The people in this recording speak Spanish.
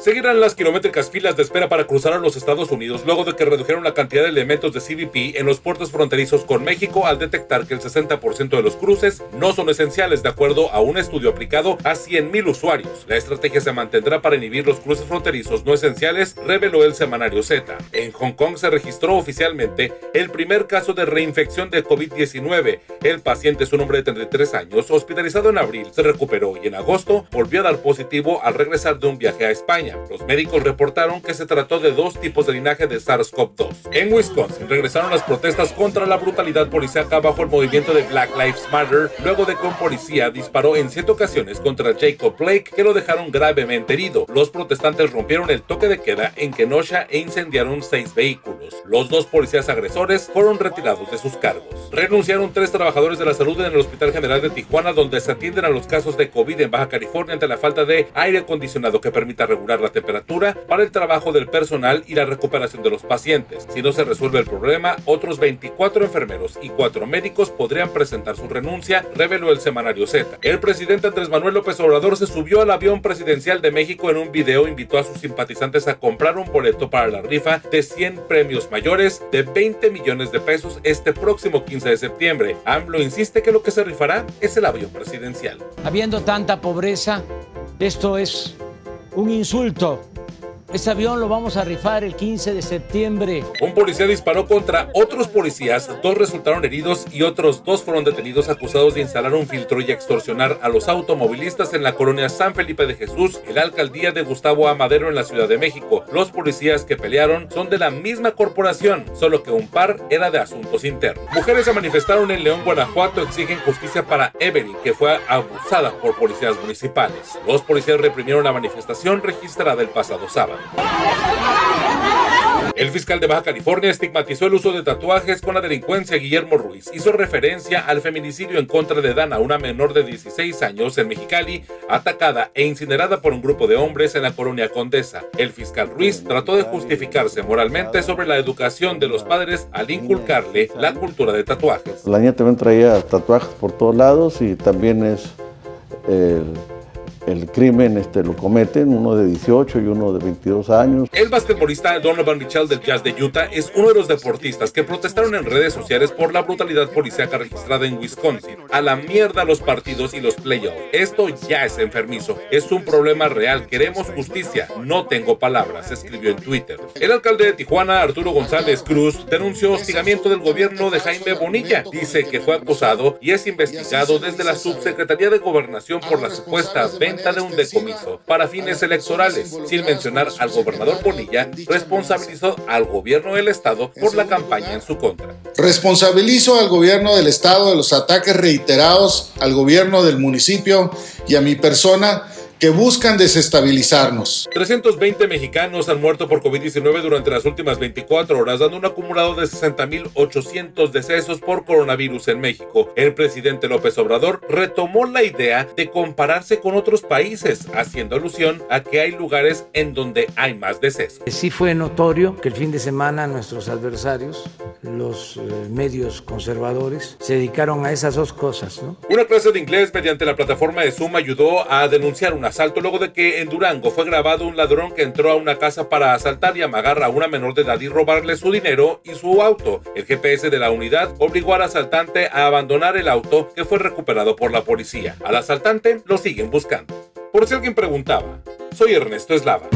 Seguirán las kilométricas filas de espera para cruzar a los Estados Unidos luego de que redujeron la cantidad de elementos de CBP en los puertos fronterizos con México al detectar que el 60% de los cruces no son esenciales de acuerdo a un estudio aplicado a 100.000 usuarios. La estrategia se mantendrá para inhibir los cruces fronterizos no esenciales, reveló el semanario Z. En Hong Kong se registró oficialmente el primer caso de reinfección de COVID-19. El paciente es un hombre de 33 años, hospitalizado en abril, se recuperó y en agosto volvió a dar positivo al regresar de un viaje a España. Los médicos reportaron que se trató de dos tipos de linaje de SARS-CoV-2. En Wisconsin regresaron las protestas contra la brutalidad policíaca bajo el movimiento de Black Lives Matter, luego de que un policía disparó en siete ocasiones contra Jacob Blake, que lo dejaron gravemente herido. Los protestantes rompieron el toque de queda en Kenosha e incendiaron seis vehículos. Los dos policías agresores fueron retirados de sus cargos. Renunciaron tres trabajadores de la salud en el Hospital General de Tijuana, donde se atienden a los casos de COVID en Baja California ante la falta de aire acondicionado que permita regular la temperatura para el trabajo del personal y la recuperación de los pacientes. Si no se resuelve el problema, otros 24 enfermeros y 4 médicos podrían presentar su renuncia, reveló el semanario Z. El presidente Andrés Manuel López Obrador se subió al avión presidencial de México en un video, invitó a sus simpatizantes a comprar un boleto para la rifa de 100 premios mayores de 20 millones de pesos este próximo 15 de septiembre. AMLO insiste que lo que se rifará es el avión presidencial. Habiendo tanta pobreza, esto es un insulto este avión lo vamos a rifar el 15 de septiembre. Un policía disparó contra otros policías, dos resultaron heridos y otros dos fueron detenidos acusados de instalar un filtro y extorsionar a los automovilistas en la colonia San Felipe de Jesús, en la alcaldía de Gustavo Amadero en la Ciudad de México. Los policías que pelearon son de la misma corporación, solo que un par era de asuntos internos. Mujeres se manifestaron en León, Guanajuato, exigen justicia para Evelyn, que fue abusada por policías municipales. Los policías reprimieron la manifestación registrada el pasado sábado. El fiscal de Baja California estigmatizó el uso de tatuajes con la delincuencia Guillermo Ruiz. Hizo referencia al feminicidio en contra de Dana, una menor de 16 años en Mexicali, atacada e incinerada por un grupo de hombres en la colonia Condesa. El fiscal Ruiz trató de justificarse moralmente sobre la educación de los padres al inculcarle la cultura de tatuajes. La niña también traía tatuajes por todos lados y también es... el el crimen este, lo cometen, uno de 18 y uno de 22 años. El basquetbolista Donovan Mitchell del Jazz de Utah es uno de los deportistas que protestaron en redes sociales por la brutalidad policíaca registrada en Wisconsin. A la mierda los partidos y los playoffs. Esto ya es enfermizo. Es un problema real. Queremos justicia. No tengo palabras, escribió en Twitter. El alcalde de Tijuana, Arturo González Cruz, denunció hostigamiento del gobierno de Jaime Bonilla. Dice que fue acusado y es investigado desde la Subsecretaría de Gobernación por la supuesta venta de un decomiso para fines electorales, sin mencionar al gobernador Bonilla, responsabilizó al gobierno del estado por la campaña en su contra. Responsabilizo al gobierno del estado de los ataques reiterados al gobierno del municipio y a mi persona que buscan desestabilizarnos. 320 mexicanos han muerto por COVID-19 durante las últimas 24 horas, dando un acumulado de 60.800 decesos por coronavirus en México. El presidente López Obrador retomó la idea de compararse con otros países, haciendo alusión a que hay lugares en donde hay más decesos. Sí fue notorio que el fin de semana nuestros adversarios, los eh, medios conservadores, se dedicaron a esas dos cosas. ¿no? Una clase de inglés mediante la plataforma de Zoom ayudó a denunciar una asalto luego de que en Durango fue grabado un ladrón que entró a una casa para asaltar y amagar a una menor de edad y robarle su dinero y su auto. El GPS de la unidad obligó al asaltante a abandonar el auto que fue recuperado por la policía. Al asaltante lo siguen buscando. Por si alguien preguntaba, soy Ernesto Eslava.